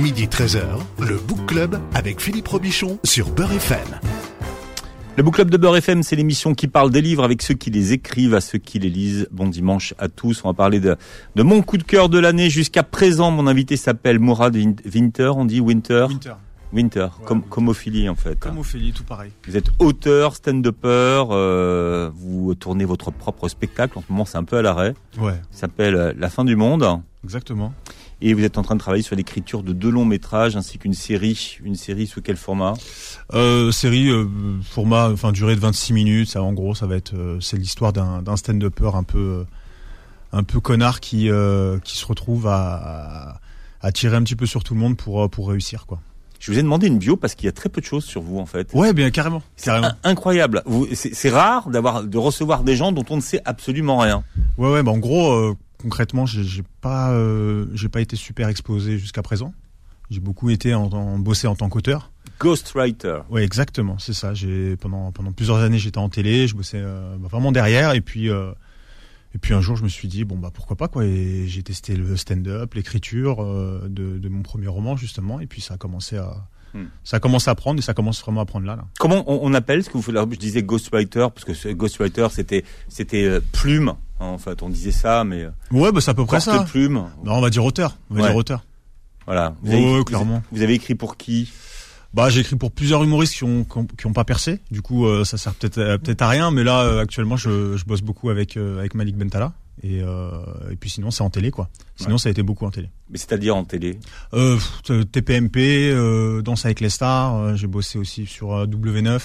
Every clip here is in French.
Midi 13h, le Book Club avec Philippe Robichon sur Beurre FM. Le Book Club de Beurre FM, c'est l'émission qui parle des livres avec ceux qui les écrivent, à ceux qui les lisent. Bon dimanche à tous. On va parler de, de mon coup de cœur de l'année jusqu'à présent. Mon invité s'appelle Mourad Winter. On dit Winter? Winter. Winter, comme, comme Ophélie en fait. Comme Ophélie, tout pareil. Vous êtes auteur, stand-upper, euh, vous tournez votre propre spectacle. En ce moment, c'est un peu à l'arrêt. Ouais. Il s'appelle euh, La fin du monde. Exactement. Et vous êtes en train de travailler sur l'écriture de deux longs métrages ainsi qu'une série. Une série sous quel format? Euh, Série euh, format, enfin durée de 26 minutes. Ça, en gros, ça va être, euh, c'est l'histoire d'un, d'un stand-upper un peu, un peu connard qui, qui se retrouve à, à, tirer un petit peu sur tout le monde pour, pour réussir, quoi. Je vous ai demandé une bio parce qu'il y a très peu de choses sur vous en fait. Ouais, bien carrément. carrément. In- incroyable. Vous- C'est c'est rare d'avoir de recevoir des gens dont on ne sait absolument rien. Ouais, ouais. Bah en gros, concrètement, j'ai, pas, euh, j'ai pas été super exposé jusqu'à présent. J'ai beaucoup été en, en bossé en tant qu'auteur. Ghostwriter. Ouais, exactement, c'est ça. J'ai pendant pendant plusieurs années, j'étais en télé, je bossais euh, bah, vraiment derrière, et puis euh, et puis un jour, je me suis dit bon bah pourquoi pas quoi. Et j'ai testé le stand-up, l'écriture de, de mon premier roman justement, et puis ça a commencé à Hmm. ça a commencé à prendre et ça commence vraiment à prendre là. là. Comment on, on appelle ce que vous faites là? Je disais ghostwriter parce que ghostwriter c'était c'était plume. Hein, en fait, on disait ça, mais euh, Ouais, bah c'est à peu près ça. porte-plume. Non, on va dire auteur. On va Ouais. dire auteur. Voilà. Vous avez, ouais, clairement. Vous avez écrit pour qui? Bah j'ai écrit pour plusieurs humoristes qui ont qui ont, qui ont pas percé. Du coup, euh, ça sert peut-être à- peut-être à rien, mais là euh, actuellement, je, je bosse beaucoup avec euh, avec Malik Bentala. Et, euh, et puis sinon c'est en télé quoi. Sinon Ouais. ça a été beaucoup en télé. Mais c'est-à-dire en télé? Euh, TPMP, euh, Danse avec les stars. euh, J'ai bossé aussi sur euh, W9.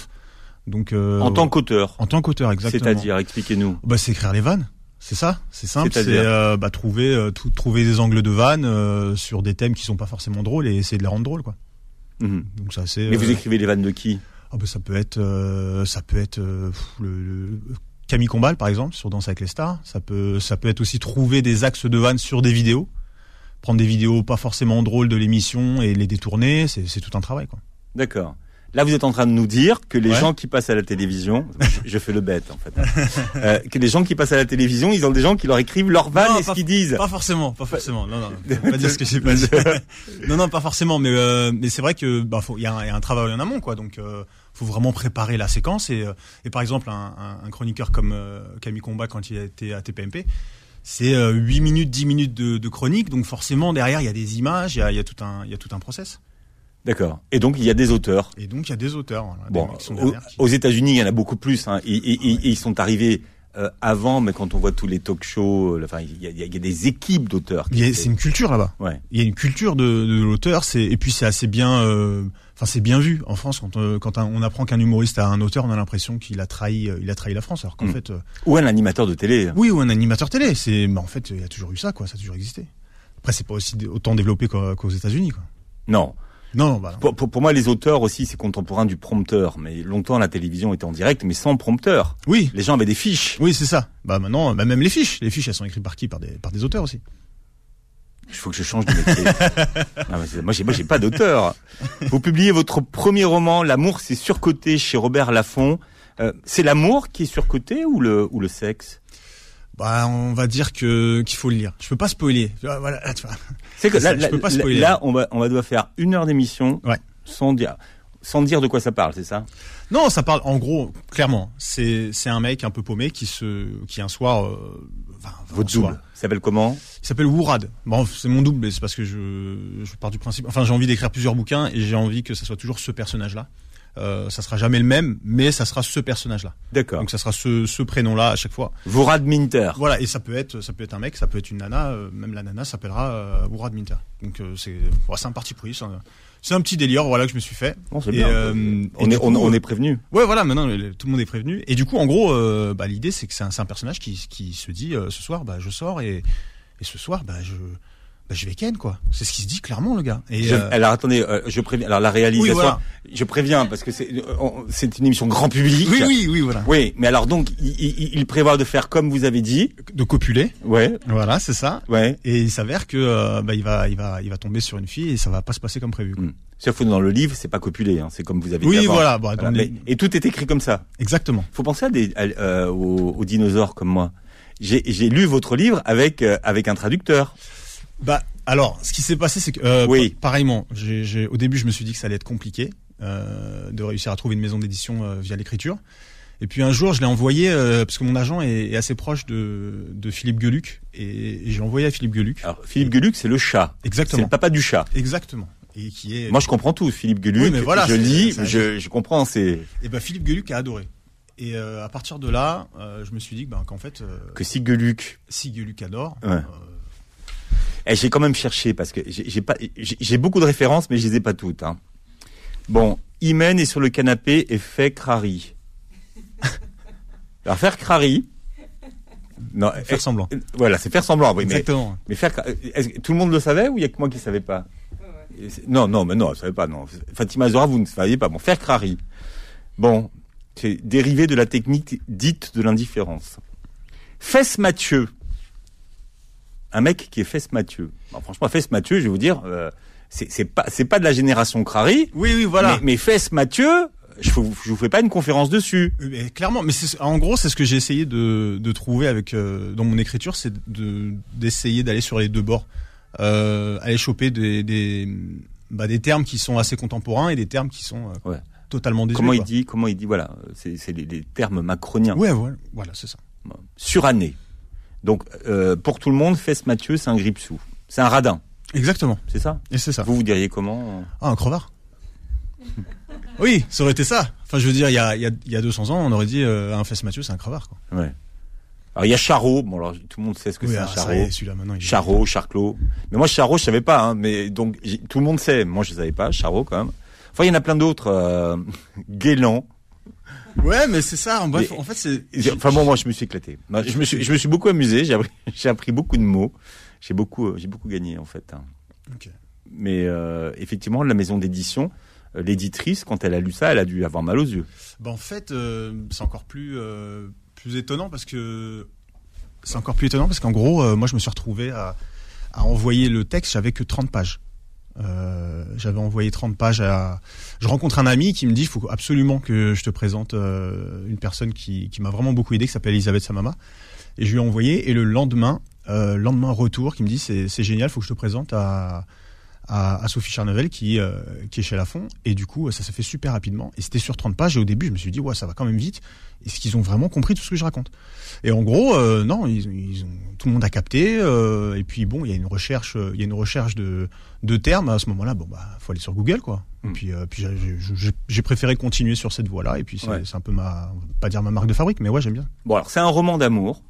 Donc euh, en tant qu'auteur. en tant qu'auteur exactement. C'est-à-dire, expliquez-nous. bah c'est écrire les vannes. C'est ça, c'est simple. C'est euh, bah, trouver euh, tout, trouver des angles de vannes euh, sur des thèmes qui sont pas forcément drôles et essayer de les rendre drôles quoi. Mhm. Donc ça c'est. Mais vous euh, écrivez les vannes de qui? Ah bah, ça peut être euh, ça peut être euh, le, le- Camille Combal par exemple sur Danse avec les stars. Ça peut ça peut être aussi trouver des axes de vannes sur des vidéos. Prendre des vidéos pas forcément drôles de l'émission et les détourner, c'est c'est tout un travail quoi. D'accord. Là, vous êtes en train de nous dire que les Ouais. gens qui passent à la télévision, je, fais le bête en fait, euh, que les gens qui passent à la télévision, ils ont des gens qui leur écrivent leurs vannes Non, et ce qu'ils disent. Pas forcément, pas forcément. Non, non, pas dire ce que j'ai pas dit. non, non, pas forcément. Mais euh, mais c'est vrai que bah il y, a un- il y a un travail en amont, quoi. Donc euh, faut vraiment préparer la séquence et euh, et par exemple un, un, un chroniqueur comme Camille Combat quand il été à TPMP. C'est euh, 8 minutes, 10 minutes de, de chronique, donc forcément derrière il y a des images, il y a, il y a tout un, il y a tout un process. D'accord. Et donc il y a des auteurs. Et donc il y a des auteurs, voilà, Bon, mecs qui sont aux, derrière. qui- aux États-Unis, il y en a beaucoup plus. Hein, et, et- et- et ils sont arrivés euh, avant, mais quand on voit tous les talk-shows, euh, enfin, il y a, y y des équipes d'auteurs. qui C'est une culture là-bas. Ouais. il y a une culture de, de l'auteur c'est et puis c'est assez bien euh, enfin c'est bien vu en France quand euh, quand un- on apprend qu'un humoriste a un auteur on a l'impression qu'il a trahi euh, il a trahi la France alors qu'en Mm. fait euh, Ou un animateur de télé. oui ou un animateur télé c'est mais en fait il y a toujours eu ça quoi ça a toujours existé après c'est pas aussi autant développé qu'au- qu'aux États-Unis quoi Non. Non non bah non. Pour, pour, pour moi, les auteurs aussi, c'est contemporain du prompteur. Mais longtemps, la télévision était en direct, mais sans prompteur. oui Les gens avaient des fiches. oui c'est ça bah maintenant bah, même les fiches les fiches elles sont écrites par qui? Par des par des auteurs aussi Il faut que je change de métier. Non, mais moi, j'ai, moi, j'ai pas d'auteur. Vous publiez votre premier roman, L'amour, c'est surcoté chez Robert Laffont. Euh, c'est l'amour qui est surcoté ou le, ou le sexe? Bah on va dire que qu'il faut le lire je peux pas spoiler voilà tu vois. C'est que là, ça, je là, peux pas là- spoiler. là, on va, on va devoir faire une heure d'émission Ouais. sans dire, sans dire de quoi ça parle, c'est ça? Non, ça parle en gros clairement. C'est c'est un mec un peu paumé qui se qui un soir euh, enfin, Votre soir, double il s'appelle comment? Il s'appelle Wourad. Bon, c'est mon double, mais c'est parce que je je pars du principe. Enfin, j'ai envie d'écrire plusieurs bouquins et j'ai envie que ça soit toujours ce personnage-là. Euh, ça sera jamais le même, mais ça sera ce personnage-là. D'accord. Donc ça sera ce ce prénom-là à chaque fois. Vorad Minter. Voilà, et ça peut être ça peut être un mec, ça peut être une nana. euh, même la nana s'appellera euh, Minter. Donc euh, c'est bon, c'est un parti pris. C'est un, c'est un petit délire, voilà que je me suis fait. Bon, c'est Et, bien. euh, on, et est, on, coup, on est prévenu. Ouais, voilà, maintenant tout le monde est prévenu. Et du coup, en gros, euh, bah, l'idée c'est que c'est un, c'est un personnage qui, qui se dit euh, ce soir, bah, je sors et, et ce soir, bah, je, bah, je vais ken quoi. C'est ce qui se dit clairement, le gars. Et Je- euh, alors attendez, euh, je préviens. Alors la réalisation, Oui, voilà. je préviens parce que c'est c'est une émission grand public. oui, oui, oui, voilà. Oui, mais alors donc il, il- il prévoit de faire comme vous avez dit. De copuler, Ouais, voilà, c'est ça. ouais. Et il s'avère que euh, bah, il va, il va, il va tomber sur une fille et ça va pas se passer comme prévu. quoi. Hmm. Sauf que dans le livre, c'est pas copulé, hein, c'est comme vous avez Oui, dit avant. voilà. Bon, Voilà, dans les- mais- et tout est écrit comme ça. Exactement. Faut penser à des, à- euh, aux, aux dinosaures comme moi. J'ai j'ai lu votre livre avec euh, avec un traducteur. Bah, Alors, ce qui s'est passé, c'est que euh, Oui. pa- pareillement, j'ai- au début, je me suis dit que ça allait être compliqué euh, de réussir à trouver une maison d'édition euh, via l'écriture. Et puis un jour, je l'ai envoyé parce que mon agent est, est assez proche de, de Philippe Gueluc et, et j'ai envoyé à Philippe Gueluc. Alors, Philippe Gueluc, c'est le chat. C'est Exactement. le papa du chat. Exactement. Et qui est. Moi, je comprends tout. Philippe Gueluc, Oui, mais voilà, je c'est- lis, je, je comprends. C'est Et ben Philippe Gueluc a adoré. Et à partir de là, je me suis dit ben, qu'en fait, que si Gueluc. si Gueluc adore, Ouais. Euh, Eh, j'ai quand même cherché parce que j'ai pas, j'ai beaucoup de références, mais je les ai pas toutes. Hein. Bon, Imen est sur le canapé et fait crari. Alors faire crari. Non, faire semblant. euh, voilà, c'est faire semblant. Oui, mais Exactement. Mais faire, est-ce que tout le monde le savait ou il y a que moi qui savais pas? Et Non, non, mais non, je savais pas. Non, Fatima Zora, vous ne saviez pas. Bon, faire crari. Bon, c'est dérivé de la technique dite de l'indifférence. Fesse Mathieu. Un mec qui est Fesse Mathieu. Franchement, Fesse Mathieu, je vais vous dire, euh, c'est pas, c'est pas de la génération crari. Oui, oui, voilà. Mais, mais Fesse Mathieu, je vous, je vous fais pas une conférence dessus. Mais clairement, mais en gros, c'est ce que j'ai essayé de, de trouver avec euh, dans mon écriture, c'est de d'essayer d'aller sur les deux bords, euh, aller choper des des, bah, des termes qui sont assez contemporains et des termes qui sont euh, Ouais. totalement désuets. Comment il quoi. dit, comment il dit, voilà, c'est c'est les, les termes macroniens. Ouais, voilà, voilà, c'est ça. Surannée. Donc, euh, pour tout le monde, Fesse Mathieu, c'est un gripsou. C'est un radin, Exactement. c'est ça? Et c'est ça. Vous, vous diriez comment? Ah, un crevard. oui, ça aurait été ça. Enfin, je veux dire, il y a, il y a, il y a 200 ans, on aurait dit euh, un fesse Mathieu, c'est un crevard. Quoi. Ouais. Alors, il y a Charot. Bon, alors, tout le monde sait ce que Oui, c'est un ah, ça Charot. celui-là maintenant. Il Charot, Charclot. Mais moi, Charot, je savais pas. Hein, mais donc, tout le monde sait. Moi, je savais pas. Charot, quand même. Enfin, il y en a plein d'autres. Euh, Guélan. Ouais, mais c'est ça. En bref, Mais- en fait, c'est. Enfin, bon, moi, je me suis éclaté. Je me suis, je me suis beaucoup amusé. J'ai appris, j'ai appris beaucoup de mots. J'ai beaucoup, euh, j'ai beaucoup gagné, en fait. hein. Mais euh, effectivement, la maison d'édition, euh, l'éditrice, quand elle a lu ça, elle a dû avoir mal aux yeux. Bah, en fait, euh, c'est encore plus euh, plus étonnant parce que c'est encore plus étonnant parce qu'en gros, moi, je me suis retrouvé à, à envoyer le texte. J'avais que 30 pages. Euh, j'avais envoyé 30 pages à. Je rencontre un ami qui me dit il faut absolument que je te présente euh, une personne qui, qui m'a vraiment beaucoup aidé, qui s'appelle Elisabeth Samama. Et je lui ai envoyé. Et le lendemain, euh, lendemain retour, qui me dit c'est génial, faut que je te présente à à, à Sophie Charnevel qui euh, qui est chez Lafont. Et du coup, ça s'est fait super rapidement. Et c'était sur 30 pages. Et au début, je me suis dit ouais, ça va quand même vite. Est-ce qu'ils ont vraiment compris tout ce que je raconte? Et en gros, euh, non, ils, ils ont tout le monde a capté. euh, et puis bon, il y a une recherche, il y a une recherche de de termes à ce moment-là. Bon bah, faut aller sur Google quoi. Et Mm. puis euh, puis j'ai- préféré continuer sur cette voie-là. Et puis c'est Ouais. un peu ma, pas dire ma marque de fabrique, mais ouais, j'aime bien. Bon, alors, c'est un roman d'amour.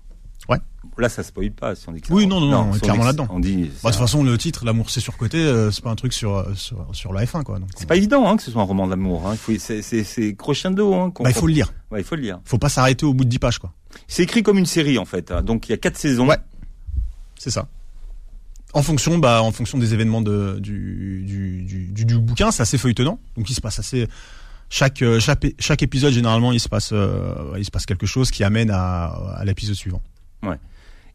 Ouais. Là, ça spoil pas si on dit que Oui, non, non, non, on est clairement là-dedans. On dit. Bah, de toute façon, le titre, l'amour c'est surcoté, euh, c'est pas un truc sur euh, sur, sur la F1 quoi. C'est pas évident hein, que ce soit un roman d'amour. Hein. Il faut, c'est, c'est, c'est crescendo. Hein, bah, il faut le lire. Ouais, il faut le lire. Faut pas s'arrêter au bout de 10 pages quoi. C'est écrit comme une série en fait. hein. Donc il y a quatre saisons. Ouais. C'est ça. En fonction, bah, en fonction des événements de, du, du, du, du, du bouquin, c'est assez feuilletonnant. Donc il se passe assez. Chaque, euh, chaque, chaque épisode, généralement, il se passe, euh, il se passe quelque chose qui amène à, à l'épisode suivant.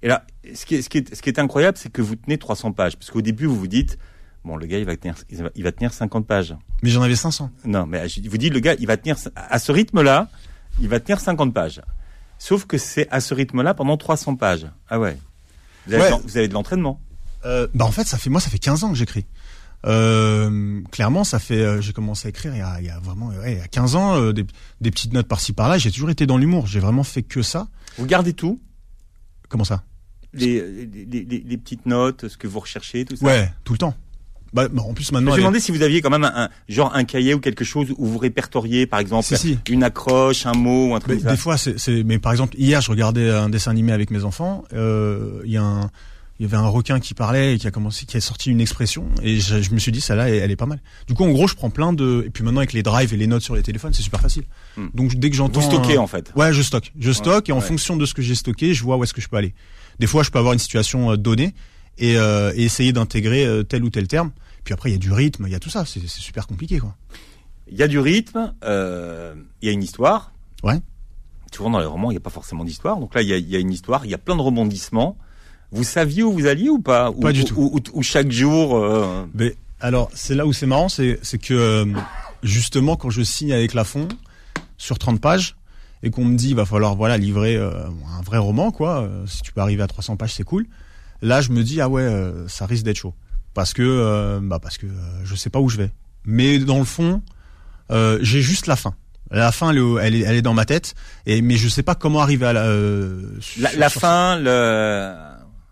Et là, ce qui est, ce qui est, ce qui est incroyable, c'est que vous tenez 300 pages. Parce qu'au début, vous vous dites, bon, le gars, il va tenir, il va, tenir 50 pages. Mais j'en avais 500. Non, mais vous dis, le gars, il va tenir, à ce rythme-là, il va tenir 50 pages. Sauf que c'est à ce rythme-là pendant 300 pages. Ah ouais. Vous avez, Ouais. de vous avez de l'entraînement. Euh, bah en fait, ça fait moi, ça fait 15 ans que j'écris. Euh, clairement, ça fait. euh, j'ai commencé à écrire il y a, il y a vraiment, ouais, il y a 15 ans, des, des petites notes par-ci par-là. J'ai toujours été dans l'humour. J'ai vraiment fait que ça. Vous gardez tout. Comment ça? Les, les, les- les petites notes, ce que vous recherchez, tout ça. Ouais, tout le temps. Bah, bah, en plus maintenant. Je me demandais si vous aviez quand même un, un- genre un cahier ou quelque chose où vous répertoriez, par exemple, Si, si. une accroche, un mot ou un Mais truc comme ça. des fois, c'est, c'est- mais par exemple, hier, je regardais un dessin animé avec mes enfants. euh, Il y a un, il y avait un requin qui parlait et qui a commencé, qui a sorti une expression, et je, je me suis dit, celle-là, elle, elle est pas mal. Du coup, en gros, je prends plein de, et puis maintenant avec les drives et les notes sur les téléphones, c'est super facile. Hmm. Donc dès que j'entends, Vous stockez un- en fait. ouais, je stocke, je stocke, et en ouais. fonction de ce que j'ai stocké, je vois où est-ce que je peux aller. Des fois, je peux avoir une situation euh, donnée et, euh, et essayer d'intégrer euh, tel ou tel terme. Puis après, il y a du rythme, il y a tout ça. C'est, super compliqué, quoi. Il y a du rythme, euh, il y a une histoire. Ouais. Souvent dans les romans, il n'y a pas forcément d'histoire. Donc là, il y, a, il y a une histoire, il y a plein de rebondissements. Vous saviez où vous alliez ou pas Pas Ou- du ou- tout. Ou, ou- ou chaque jour. euh, Mais alors, c'est là où c'est marrant, c'est c'est que euh, justement quand je signe avec Lafont sur 30 pages et qu'on me dit il va falloir voilà livrer euh, un vrai roman quoi, euh, si tu peux arriver à 300 pages c'est cool. Là, je me dis ah ouais, euh, ça risque d'être chaud parce que bah parce que je sais pas où je vais. Mais dans le fond, j'ai juste la fin. La fin, elle est, elle est dans ma tête, et mais je sais pas comment arriver à la. la, la fin, le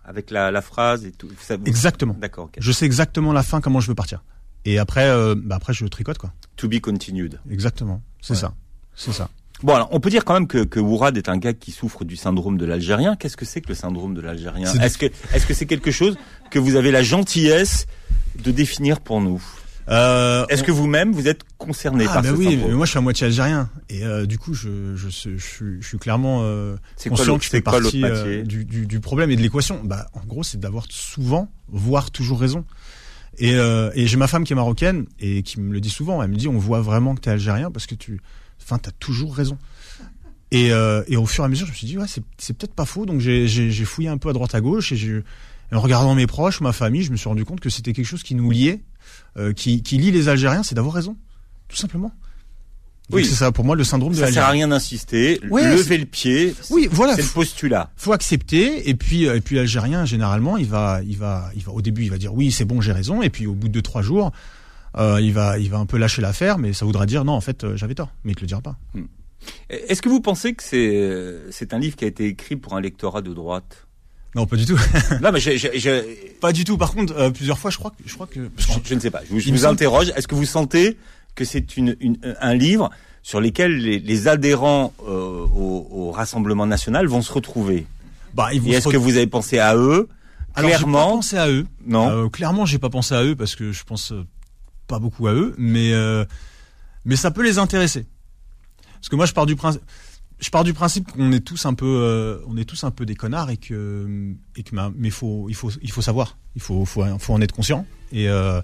avec la, la phrase et tout. Ça, Exactement. D'accord. Je sais exactement la fin, comment je veux partir. Et après, bah après je tricote quoi. To be continued. Exactement. C'est ça. C'est ça. Bon, alors, on peut dire quand même que, que Ourad est un gars qui souffre du syndrome de l'Algérien. Qu'est-ce que c'est que le syndrome de l'Algérien? Est-ce que est-ce que c'est quelque chose que vous avez la gentillesse de définir pour nous? Euh, Est-ce que vous-même vous êtes concerné ah, par ben ce oui, syndrome moi je suis à moitié algérien et euh, du coup je je, je, je, je suis clairement euh, conscient que je fais partie euh, du, du, du, problème et de l'équation. Bah en gros c'est d'avoir souvent, voire toujours raison. Et, euh, et j'ai ma femme qui est marocaine et qui me le dit souvent. Elle me dit on voit vraiment que tu es algérien parce que tu enfin, t'as toujours raison. Et, euh, et, au fur et à mesure, je me suis dit, ouais, c'est peut-être pas faux. Donc j'ai fouillé un peu à droite à gauche et, en regardant mes proches, ma famille, je me suis rendu compte que c'était quelque chose qui nous liait, euh, qui, qui lie les Algériens, c'est d'avoir raison, tout simplement. oui, c'est ça pour moi le syndrome de l'Algérie. Ça sert à rien d'insister. lever le pied. Oui, voilà. C'est le postulat. Faut accepter et puis et puis l'Algérien généralement il va il va il va au début il va dire oui c'est bon j'ai raison et puis au bout de deux trois jours euh, il va, il va un peu lâcher l'affaire, mais ça voudra dire non, en fait, euh, j'avais tort, mais il te le dira pas. Hmm. Est-ce que vous pensez que c'est, c'est un livre qui a été écrit pour un lectorat de droite? Non, pas du tout. non, mais je, pas du tout. Par contre, euh, plusieurs fois, je crois que, je crois que, je, ne sais pas. Je, vous, interroge. Est-ce que vous sentez que c'est une, une, un livre sur lequel les, les adhérents au, au, Rassemblement national vont se retrouver? Bah, Et est-ce que vous avez pensé à eux? Alors, clairement, pas pensé à eux. Non? Euh, clairement, j'ai pas pensé à eux parce que je pense pas beaucoup à eux, mais euh, mais ça peut les intéresser. Parce que moi, je pars du principe, je pars du principe qu'on est tous un peu, euh, on est tous un peu des connards et que que mais il faut savoir, il faut en être conscient et euh,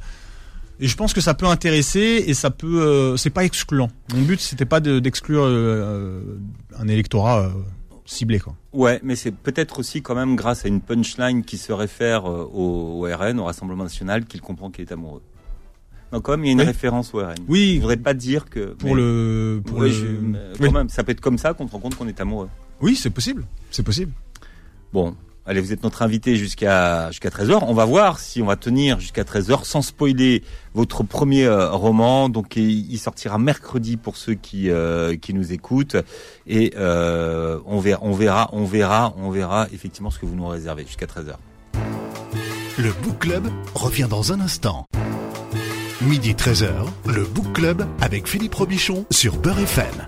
et je pense que ça peut intéresser et ça peut c'est pas excluant. Mon but c'était pas d'exclure un électorat ciblé quoi. Ouais, mais c'est peut-être aussi quand même grâce à une punchline qui se réfère au RN, au Rassemblement National, qu'il comprend qu'il est amoureux. Non, comme il y a une référence au RN. Oui. Je voudrais pas dire que. Pour le. Pour le... quand même, ça peut être comme ça qu'on se rend compte qu'on est amoureux. Oui, c'est possible. C'est possible. Bon. Allez, vous êtes notre invité jusqu'à jusqu'à 13h. On va voir si on va tenir jusqu'à 13h sans spoiler votre premier euh, roman. Donc il sortira mercredi pour ceux qui euh, qui nous écoutent et euh, on verra on verra on verra on verra effectivement ce que vous nous réservez jusqu'à 13h. Le Book Club revient dans un instant. Midi 13h, le Book Club avec Philippe Robichon sur Beurre FM.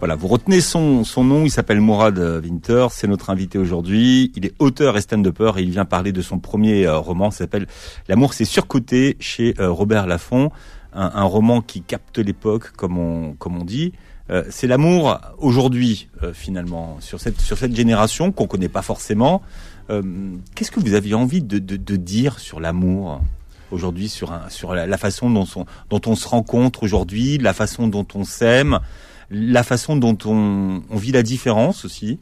Voilà, vous retenez son, nom, il s'appelle Mourad Winter, c'est notre invité aujourd'hui. Il est auteur et stand-upper et il vient parler de son premier euh, roman, s'appelle L'amour c'est surcoté chez euh, Robert Laffont, un, roman qui capte l'époque comme on, dit. Euh, c'est l'amour aujourd'hui finalement sur cette sur cette génération qu'on connaît pas forcément. Qu'est-ce que vous aviez envie de dire sur l'amour? Aujourd'hui sur, un, sur la, façon dont, dont on se rencontre aujourd'hui, la façon dont on s'aime, la façon dont on, on vit la différence aussi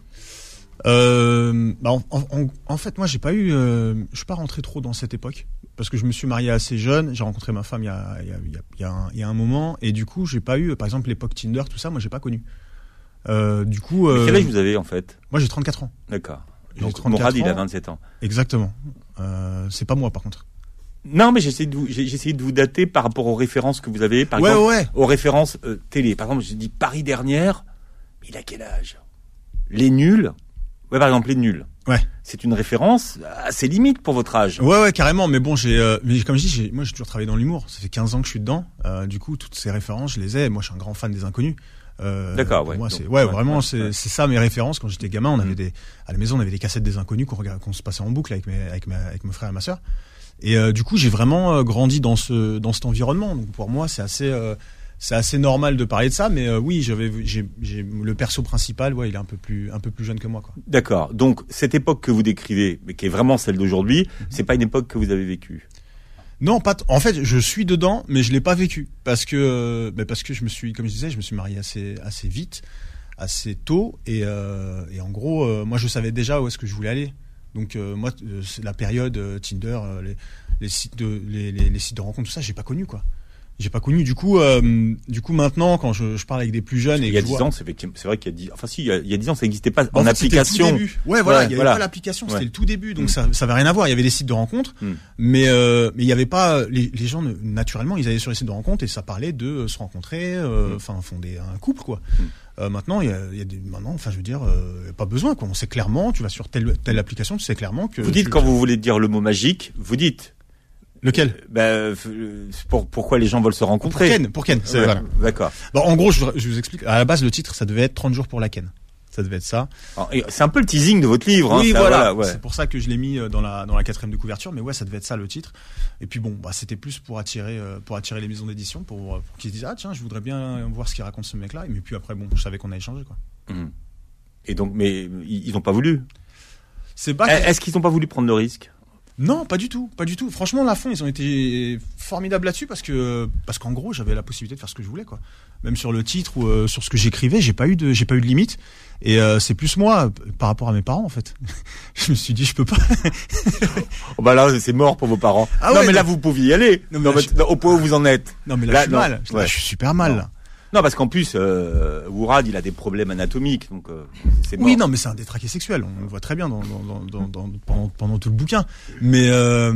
euh, bah en, en, fait, moi, j'ai pas eu, euh, je suis pas rentré trop dans cette époque parce que je me suis marié assez jeune. J'ai rencontré ma femme il y a, il y a, il y a, un, il y a un moment et du coup, j'ai pas eu, par exemple, l'époque Tinder, tout ça. Moi, j'ai pas connu. Euh, du coup, quel âge vous avez en fait? Moi, j'ai 34 ans. D'accord. Donc Morad, il a 27 ans. Exactement. C'est pas moi, par contre. Non, mais j'essaie de vous, j'ai essayé de vous dater par rapport aux références que vous avez, par exemple, aux références euh, télé. Par exemple, j'ai dit Paris dernière. Il a quel âge? Les nuls. Ouais, par exemple, les nuls. Ouais. C'est une référence assez limite pour votre âge. Ouais, ouais, carrément. Mais bon, j'ai, euh, mais comme je dis, moi, j'ai toujours travaillé dans l'humour. Ça fait 15 ans que je suis dedans. Euh, du coup, toutes ces références, je les ai. Moi, je suis un grand fan des inconnus. Euh, D'accord, ouais. Moi, ouais, vraiment, c'est, c'est ça mes références. Quand j'étais gamin, on avait mm. des, à la maison, on avait des cassettes des inconnus qu'on, qu'on se passait en boucle avec mes, avec, ma, avec mon frère et ma sœur. Et euh, du coup, j'ai vraiment euh, grandi dans ce dans cet environnement. Donc pour moi, c'est assez euh, c'est assez normal de parler de ça, mais oui, j'avais j'ai le perso principal, ouais, il est un peu plus un peu plus jeune que moi. D'accord. Donc cette époque que vous décrivez, mais qui est vraiment celle d'aujourd'hui, mhm. c'est pas une époque que vous avez vécue? Non, pas. en fait, je suis dedans, mais je l'ai pas vécu parce que, bah, parce que je me suis, comme je disais, je me suis marié assez, assez vite, assez tôt, et, et en gros, moi, je savais déjà où est-ce que je voulais aller. Donc euh, moi, c'est la période euh, Tinder, euh, les, sites de les, rencontres, tout ça, j'ai pas connu quoi. J'ai pas connu. Du coup, euh, du coup, maintenant, quand je, je parle avec des plus jeunes et Il y a que je 10 vois- ans, c'est vrai qu'il y a 10, enfin si, il y a, il y a 10 ans, ça n'existait pas En en, fait, c'était le tout application. début. Ouais, voilà, Ouais, il y avait voilà. pas l'application, c'était Ouais. le tout début, donc Mm. ça, ça avait rien à voir. Il y avait des sites de rencontres, Mm. mais euh, mais il y avait pas les, les gens naturellement, ils allaient sur les sites de rencontres et ça parlait de euh, se rencontrer, euh, Mm. enfin fonder un couple quoi. Euh, maintenant, il y a, y a des maintenant, enfin je veux dire, euh, pas besoin quoi. On sait clairement, tu vas sur telle telle application, tu sais clairement que Vous dites tu- quand vous voulez dire le mot magique, vous dites. Lequel euh, pour, pourquoi les gens veulent se pour rencontrer Ken, pour Ken. c'est- Ouais, voilà. D'accord. Bon, en gros, je, je vous explique. À la base, le titre, ça devait être 30 jours pour la Ken. Ça devait être ça. C'est un peu le teasing de votre livre. hein, oui, ça, voilà. ouais. C'est pour ça que je l'ai mis euh, dans la dans la quatrième de couverture. Mais ouais, ça devait être ça le titre. Et puis bon, bah c'était plus pour attirer euh, pour attirer les maisons d'édition, pour, euh, pour qu'ils se disent ah tiens, je voudrais bien voir ce qu'il raconte ce mec-là. Mais puis après bon, je savais qu'on allait changer quoi. Mhm. Et donc, mais ils n'ont pas voulu? C'est. Eh, Est-ce qu'ils n'ont pas voulu prendre le risque? Non, pas du tout, pas du tout. Franchement, la fond, ils ont été formidables là-dessus parce que parce qu'en gros, j'avais la possibilité de faire ce que je voulais, quoi. Même sur le titre ou euh, sur ce que j'écrivais, j'ai pas eu de j'ai pas eu de limite. Et euh, c'est plus moi par rapport à mes parents, en fait. je me suis dit, je peux pas. oh, Bah là, c'est mort pour vos parents. Ah non, ouais, mais là, vous pouviez y aller. Non, mais Dans là, votre- au point où vous en êtes. Non, mais là, Là, je suis non. mal. Là, Ouais. je suis super mal. Là. Non, parce qu'en plus, euh, Wourad, il a des problèmes anatomiques, donc euh, c'est. Oui, non, mais c'est un détraqué sexuel. On le voit très bien dans, dans, dans, pendant, pendant tout le bouquin. Mais euh,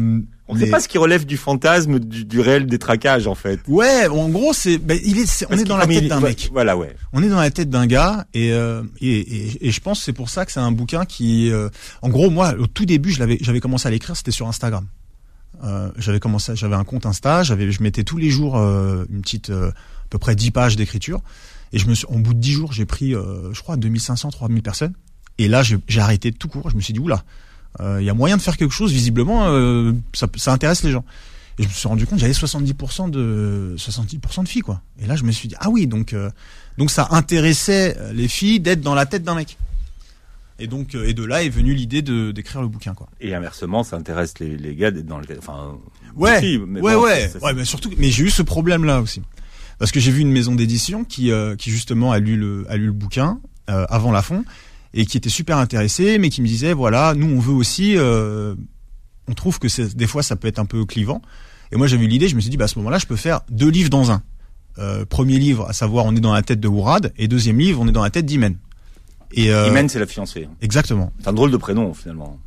On ne mais- sait pas ce qui relève du fantasme, du, du réel détraquage, en fait. Ouais, en gros, c'est, ben, il est, on est dans la comme tête d'un mec. Voilà, ouais. On est dans la tête d'un gars et, euh, et, et, et je pense que c'est pour ça que c'est un bouquin qui, euh, en gros, moi, au tout début, je l'avais, j'avais commencé à l'écrire, c'était sur Instagram. Euh, j'avais commencé, j'avais un compte Insta, j'avais, je mettais tous les jours euh, une petite, euh, peu près 10 pages d'écriture. Et je me suis, en bout de 10 jours, j'ai pris, euh, je crois, 2500, 3000 personnes. Et là, j'ai arrêté tout court. Je me suis dit, oula, euh, il y a moyen de faire quelque chose. Visiblement, euh, ça, ça intéresse les gens. Et je me suis rendu compte, j'avais 70% de 70% de filles, quoi. Et là, je me suis dit, ah oui, donc donc ça intéressait les filles d'être dans la tête d'un mec. Et donc et de là est venue l'idée de d'écrire le bouquin, quoi. Et inversement, ça intéresse les, les gars d'être dans le... Enfin, Ouais, les filles, mais ouais, bon, ouais, ouais, mais surtout, mais j'ai eu ce problème-là aussi, parce que j'ai vu une maison d'édition qui, euh, qui justement a lu le, a lu le bouquin euh, avant la fond et qui était super intéressée, mais qui me disait voilà, nous on veut aussi, euh, on trouve que des fois ça peut être un peu clivant. Et moi j'avais eu l'idée, je me suis dit bah à ce moment-là je peux faire deux livres dans un. Euh, premier livre, à savoir on est dans la tête de Wourad, et deuxième livre on est dans la tête d'Imen. Et euh, Imen, c'est la fiancée. exactement. C'est un drôle de prénom, finalement.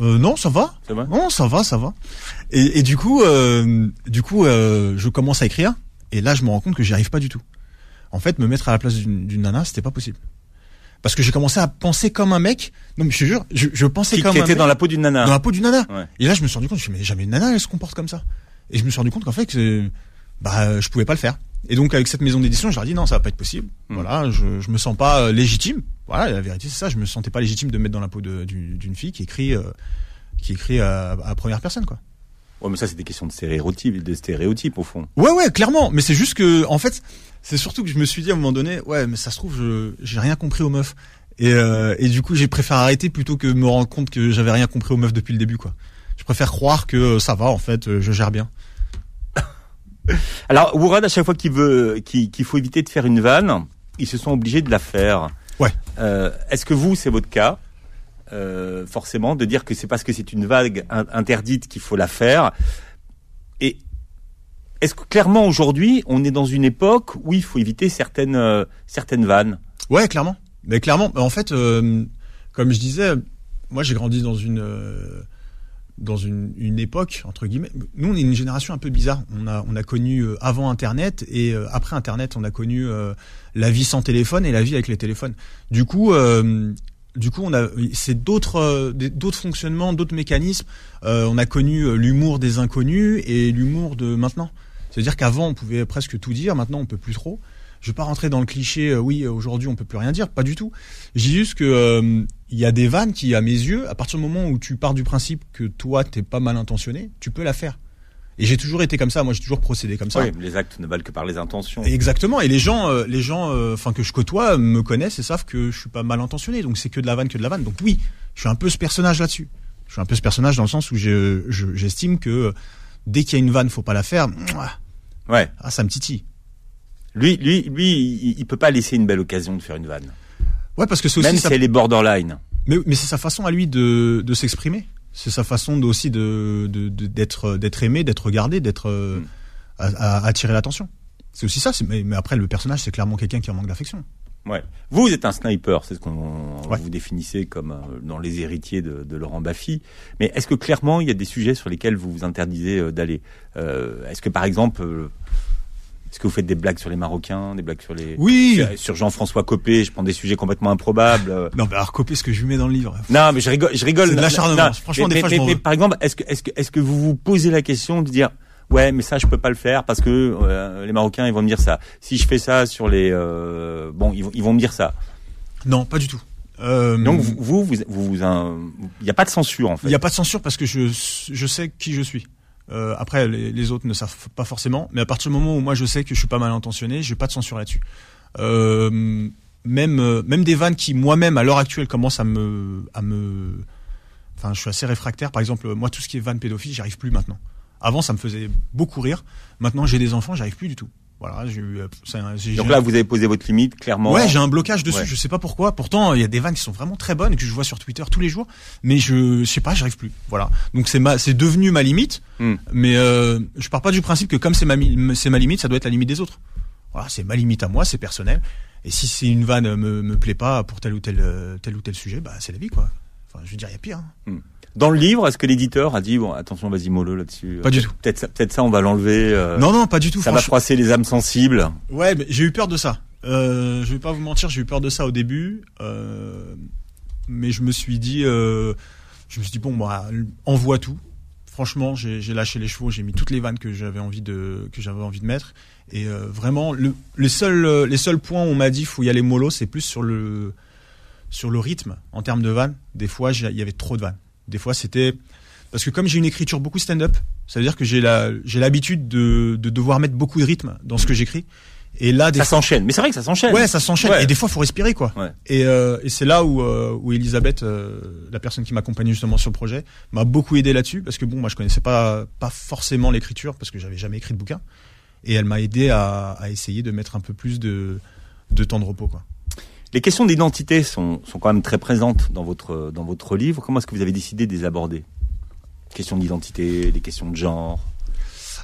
Euh, non, ça va. Non, ça va, ça va. Et, et du coup, euh, du coup, euh, je commence à écrire, et là, je me rends compte que j'y arrive pas du tout. En fait, me mettre à la place d'une nana, c'était pas possible. Parce que j'ai commencé à penser comme un mec. Non, mais je te jure, je, je pensais Qui, comme qui un était mec dans la peau d'une nana. dans la peau d'une nana. Ouais. Et là, je me suis rendu compte, je me suis dit, mais jamais une nana, elle se comporte comme ça. Et je me suis rendu compte qu'en fait, que, bah, je pouvais pas le faire. Et donc, avec cette maison d'édition, je leur ai dit, non, ça va pas être possible. Mm. Voilà, je, je me sens pas euh, légitime. Voilà, la vérité, c'est ça. Je me sentais pas légitime de me mettre dans la peau d'une fille qui écrit, euh, qui écrit à, à première personne, quoi. Ouais, mais ça, c'est des questions de stéréotypes, de stéréotypes, au fond. Ouais, ouais, clairement. Mais c'est juste que, en fait, c'est surtout que je me suis dit à un moment donné, ouais, mais ça se trouve, je, j'ai rien compris aux meufs. Et, euh, et du coup, j'ai préféré arrêter plutôt que me rendre compte que j'avais rien compris aux meufs depuis le début, quoi. Je préfère croire que euh, ça va, en fait, euh, je gère bien. Alors, Wourad, à chaque fois qu'il veut, qu'il faut éviter de faire une vanne, ils se sont obligés de la faire. Ouais. Euh, Est-ce que vous, c'est votre cas? Euh, Forcément, de dire que c'est parce que c'est une vague in- interdite qu'il faut la faire. Et est-ce que clairement aujourd'hui, on est dans une époque où il faut éviter certaines euh, certaines vannes? Ouais, clairement. Mais clairement, en fait, euh, comme je disais, moi j'ai grandi dans une dans une, époque entre guillemets. Nous, on est une génération un peu bizarre. On a on a connu avant Internet et après Internet, on a connu la vie sans téléphone et la vie avec les téléphones. Du coup. Du coup, on a, c'est d'autres, euh, d'autres fonctionnements, d'autres mécanismes. Euh, on a connu euh, l'humour des inconnus et l'humour de maintenant. C'est-à-dire qu'avant, on pouvait presque tout dire. Maintenant, on peut plus trop. Je vais pas rentrer dans le cliché. oui, aujourd'hui, on peut plus rien dire. Pas du tout. J'ai juste que il y a des vannes qui, à mes yeux, à partir du moment où tu pars du principe que toi, t'es pas mal intentionné, tu peux la faire. Et j'ai toujours été comme ça. Moi, j'ai toujours procédé comme ça. Oui, les actes ne valent que par les intentions. Exactement. Et les gens, euh, les gens, euh, enfin que je côtoie, me connaissent et savent que je suis pas mal intentionné. Donc c'est que de la vanne, que de la vanne. Donc oui, je suis un peu ce personnage là-dessus. Je suis un peu ce personnage dans le sens où je- je- j'estime que euh, dès qu'il y a une vanne, faut pas la faire. Ouais. Ah, ça me titille. Lui, lui, lui, il, il peut pas laisser une belle occasion de faire une vanne, Ouais, parce que c'est aussi même sa- si elle est borderline. Mais, mais c'est sa façon à lui de, de s'exprimer. C'est sa façon de- aussi de d'être d'être aimé, d'être regardé, d'être euh, Mm. à, à attirer l'attention. C'est aussi ça. Mais, mais après, le personnage, c'est clairement quelqu'un qui en manque d'affection. Ouais. Vous, vous êtes un sniper, c'est ce qu'on ouais. vous définissez comme euh, dans les héritiers de, de Laurent Baffy. Mais est-ce que clairement, il y a des sujets sur lesquels vous vous interdisez euh, d'aller? Euh, Est-ce que par exemple, est-ce que vous faites des blagues sur les Marocains, des blagues sur les oui sur, Jean-François Copé Je prends des sujets complètement improbables. non, mais alors Copé, ce que je lui mets dans le livre. Non, mais je rigole. Je rigole. C'est de l'acharnement. Franchement, mais, des fois, mais, je mais, par exemple, est-ce que est-ce que est-ce que vous vous posez la question de dire ouais mais ça je peux pas le faire parce que euh, les Marocains ils vont me dire ça si je fais ça sur les euh, bon ils vont ils vont me dire ça non pas du tout euh, donc vous vous vous il n'y a pas de censure en fait il n'y a pas de censure parce que je je sais qui je suis euh, après les, autres ne savent pas forcément mais à partir du moment où moi je sais que je suis pas mal intentionné j'ai pas de censure là-dessus euh, même même des vannes qui moi-même à l'heure actuelle commencent à me à me enfin je suis assez réfractaire par exemple moi tout ce qui est vanne pédophile j'y arrive plus maintenant avant, ça me faisait beaucoup rire. Maintenant, j'ai des enfants, j'arrive plus du tout. Voilà, j'ai eu. Donc là, vous avez posé votre limite clairement. Ouais, j'ai un blocage dessus. Ouais. Je sais pas pourquoi. Pourtant, il y a des vannes qui sont vraiment très bonnes que je vois sur Twitter tous les jours, mais je, je sais pas, j'arrive plus. Voilà. Donc c'est ma, c'est devenu ma limite. Mm. Mais euh, je pars pas du principe que comme c'est ma, c'est ma limite, ça doit être la limite des autres. Voilà, c'est ma limite à moi, c'est personnel. Et si c'est une vanne me, me plaît pas pour tel ou tel tel ou tel sujet, bah c'est la vie quoi. Enfin, je veux dire, il y a pire. Hein. Mm. Dans le livre, est-ce que l'éditeur a dit bon attention vas-y mollo là-dessus Pas du tout. Peut-être ça, peut-être ça on va l'enlever. Euh, non non pas du tout. Ça va froisser les âmes sensibles. Ouais, mais j'ai eu peur de ça. Euh, je vais pas vous mentir, j'ai eu peur de ça au début, euh, mais je me suis dit, euh, je me suis dit bon bah envoie tout. Franchement, j'ai lâché les chevaux, j'ai mis toutes les vannes que j'avais envie de que j'avais envie de mettre, et euh, vraiment le, les seuls les seuls points où on m'a dit faut y aller mollo, c'est plus sur le sur le rythme en termes de vannes. Des fois, il y avait trop de vannes. Des fois, c'était parce que comme j'ai une écriture beaucoup stand-up, ça veut dire que j'ai la j'ai l'habitude de, de devoir mettre beaucoup de rythme dans ce que j'écris. Et là, des ça s'enchaîne. Mais c'est vrai que ça s'enchaîne. Ouais, ça s'enchaîne. Ouais. Et des fois, faut respirer, quoi. Ouais. Et, euh, et c'est là où euh, où Elisabeth, euh, la personne qui m'accompagnait justement sur le projet, m'a beaucoup aidé là-dessus parce que bon, moi, je connaissais pas pas forcément l'écriture parce que j'avais jamais écrit de bouquin. Et elle m'a aidé à, à essayer de mettre un peu plus de de temps de repos, quoi. Les questions d'identité sont, sont quand même très présentes dans votre, dans votre livre. Comment est-ce que vous avez décidé de les aborder? Questions d'identité, les questions de genre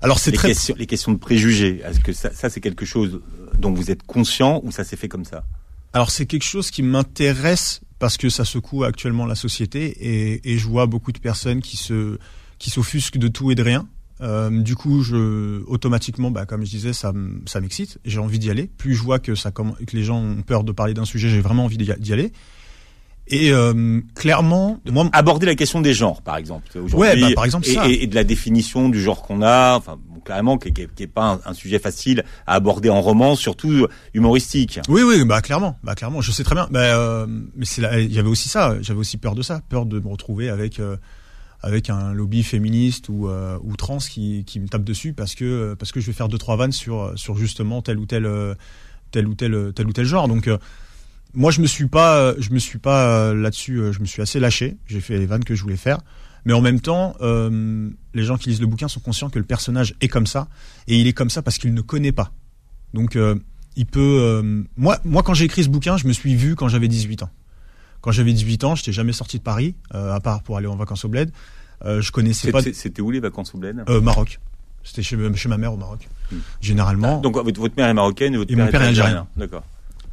alors c'est les très questions, les questions de préjugés. Est-ce que ça, ça c'est quelque chose dont vous êtes conscient ou ça s'est fait comme ça? Alors c'est quelque chose qui m'intéresse parce que ça secoue actuellement la société et, et je vois beaucoup de personnes qui se qui s'offusquent de tout et de rien. Euh, du coup, je automatiquement, bah, comme je disais, ça, ça m'excite. J'ai envie d'y aller. Plus je vois que ça, que les gens ont peur de parler d'un sujet, j'ai vraiment envie d'y aller. Et euh, clairement, moi, aborder la question des genres, par exemple. Ouais, bah, par exemple et, ça. Et, et, de la définition du genre qu'on a. Enfin, bon, carrément, qui n'est pas un, un, sujet facile à aborder en roman, surtout humoristique. Oui, oui, bah clairement, bah clairement. Je sais très bien. Bah, euh, mais c'est il y avait aussi ça. J'avais aussi peur de ça, peur de me retrouver avec. Euh, avec un lobby féministe ou, euh, trans qui, me tape dessus parce que parce que je vais faire deux trois vannes sur sur justement tel ou tel tel ou tel tel ou tel genre. Donc euh, moi je me suis pas je me suis pas euh, là-dessus je me suis assez lâché. J'ai fait les vannes que je voulais faire. Mais en même temps euh, les gens qui lisent le bouquin sont conscients que le personnage est comme ça et il est comme ça parce qu'il ne connaît pas. Donc euh, il peut moi moi quand j'ai écrit ce bouquin je me suis vu quand j'avais 18 ans quand j'avais 18 ans, j'étais jamais sorti de Paris, euh, à part pour aller en vacances au bled. Euh, je connaissais pas. C'était où les vacances au bled? Euh, Maroc. C'était chez, chez, ma mère au Maroc. Hmm. Généralement. Ah, donc votre mère est marocaine et votre et père, mon père est algérien. algérien. D'accord.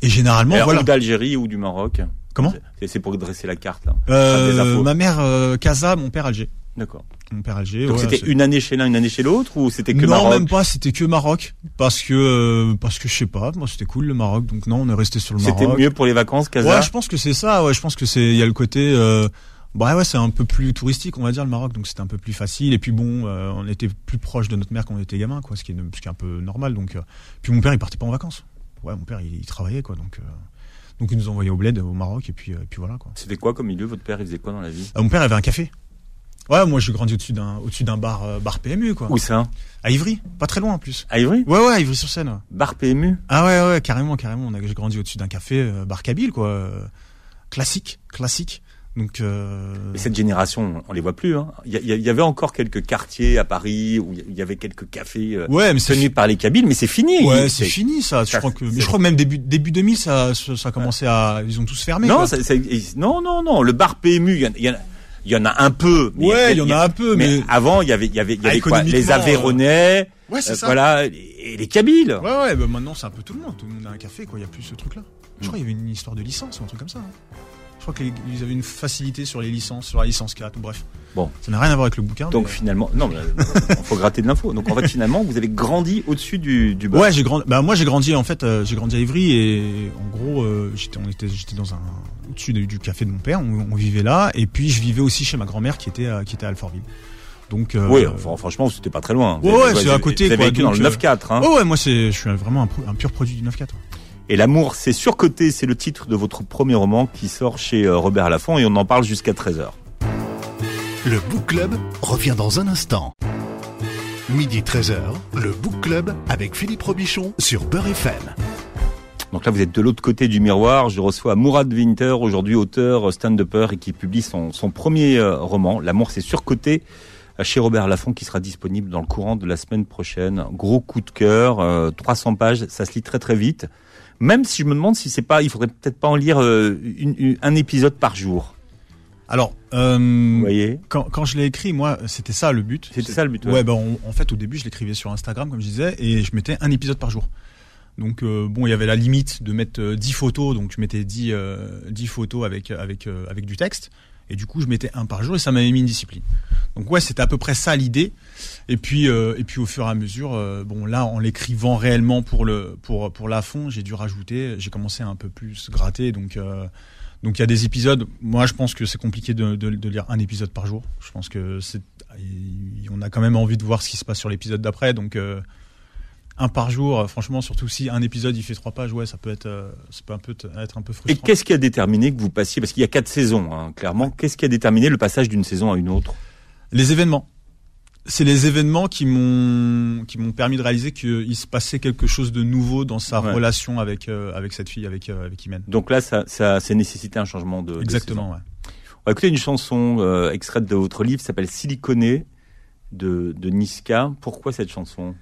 Et généralement, Alors, voilà. Ou d'Algérie ou du Maroc. Comment? C'est pour dresser la carte là. Euh, ma mère euh, Casa, mon père Alger. D'accord. Mon père Alger. Donc ouais, c'était une année chez l'un, une année chez l'autre ou c'était que non, Maroc même pas. C'était que Maroc parce que euh, parce que je sais pas. Moi, c'était cool le Maroc. Donc non, on est resté sur le Maroc. C'était mieux pour les vacances, Casa. Ouais, je pense que c'est ça. Ouais, je pense que c'est il y a le côté. Euh, bah ouais, c'est un peu plus touristique, on va dire le Maroc, donc c'était un peu plus facile. Et puis bon, euh, on était plus proche de notre mère quand on était gamin, quoi, ce qui est, ce qui est un peu normal. Donc, euh, puis mon père, il partait pas en vacances. Ouais, mon père, il, il travaillait, quoi. Donc, donc il nous envoyait au bled, au Maroc, et puis, et puis voilà, quoi. C'était quoi comme milieu Votre père, il faisait quoi dans la vie? Mon père avait un café. Ouais, moi j'ai grandi au-dessus d'un au-dessus d'un bar euh, bar PMU quoi. Où ça? À Ivry, pas très loin en plus. À Ivry? Ouais ouais, à Ivry sur Seine. Ouais. Bar PMU Ah ouais ouais, carrément carrément, on a j'ai grandi au-dessus d'un café euh, bar Kabyle quoi. Euh, classique, classique. Donc euh... Mais cette génération, on les voit plus. Hein. Il, y, y, avait encore quelques quartiers à Paris où il y avait quelques cafés euh, ouais, mais tenus par les Kabyles, mais c'est fini. Ouais, c'est fini ça. Je crois que, mais je crois que même début début 2000, ça ça a commencé à, ils ont tous fermé. Non, quoi. ça, ça, non, non, non. Le bar PMU, il y en a. Il y en a un peu. Mais ouais, il y, en a un peu, mais, mais avant, il y avait, il y avait, il y avait quoi? Les Aveyronais, Ouais, c'est euh, voilà, et les Kabyles. Ouais, ouais, bah maintenant c'est un peu tout le monde. Tout le monde a un café, quoi. Il y a plus ce truc-là. Je crois qu'il y avait une histoire de licence ou un truc comme ça. hein. Je crois qu'ils avaient une facilité sur les licences, sur la licence 4 ou bref. Bon. Ça n'a rien à voir avec le bouquin. Donc mais- finalement, non, mais euh, faut gratter de l'info. Donc en fait, finalement, vous avez grandi au-dessus du, du. Ouais, j'ai grandi. Bah moi j'ai grandi en fait, euh, j'ai grandi à Ivry et en gros euh, j'étais, on était, j'étais dans un au-dessus du, café de mon père. On, on vivait là et puis je vivais aussi chez ma grand-mère qui était à, qui était à Alfortville. Donc euh, Oui, enfin, franchement, c'était pas très loin. Ouais, c'est à côté, Vous avez quoi, vécu dans le donc, 9-4. Hein. Oh ouais, moi c'est, je suis vraiment un, un pur produit du 9-4. Et l'amour, c'est surcoté. C'est le titre de votre premier roman qui sort chez euh, Robert Laffont et on en parle jusqu'à 13h. Le Book Club revient dans un instant. Midi 13h, le Book Club avec Philippe Robichon sur Beurre FM. Donc là, vous êtes de l'autre côté du miroir. Je reçois Mourad Winter, aujourd'hui auteur, stand-upper et qui publie son, son premier euh, roman. L'amour, c'est surcoté chez Robert Laffont qui sera disponible dans le courant de la semaine prochaine. Gros coup de cœur, euh, 300 pages, ça se lit très très vite. Même si je me demande si c'est pas, il faudrait peut-être pas en lire euh, une- une- un épisode par jour. Alors, euh, Vous voyez quand, quand je l'ai écrit, moi, c'était ça le but. C'était ça le but. Ouais, on- en fait, au début, je l'écrivais sur Instagram, comme je disais, et je mettais un épisode par jour. Donc, euh, bon, il y avait la limite de mettre euh, 10 photos, donc je mettais 10, euh, 10 photos avec, avec, euh, avec du texte. Et du coup, je mettais un par jour et ça m'avait mis une discipline. Donc, ouais, c'était à peu près ça l'idée. Et puis, euh, et puis, au fur et à mesure, euh, bon, là, en l'écrivant réellement pour le, pour, pour la fond, j'ai dû rajouter, j'ai commencé à un peu plus gratter. Donc, euh, donc, il y a des épisodes. Moi, je pense que c'est compliqué de, de, de lire un épisode par jour. Je pense que c'est, on a quand même envie de voir ce qui se passe sur l'épisode d'après. Donc, un par jour, euh, franchement, surtout si un épisode il fait trois pages, ouais, ça peut être, euh, ça peut un peu être un peu Et frustrant. qu'est-ce qui a déterminé que vous passiez, parce qu'il y a quatre saisons, hein, clairement, qu'est-ce qui a déterminé le passage d'une saison à une autre? Les événements. C'est les événements qui m'ont qui m'ont permis de réaliser qu'il se passait quelque chose de nouveau dans sa Ouais. relation avec euh, avec cette fille, avec euh, avec Imen. Donc là, ça, ça, ça nécessité un changement de. de. Exactement, ouais. On va écouter une chanson euh, extraite de votre livre, s'appelle Siliconé de, de Niska. Pourquoi cette chanson?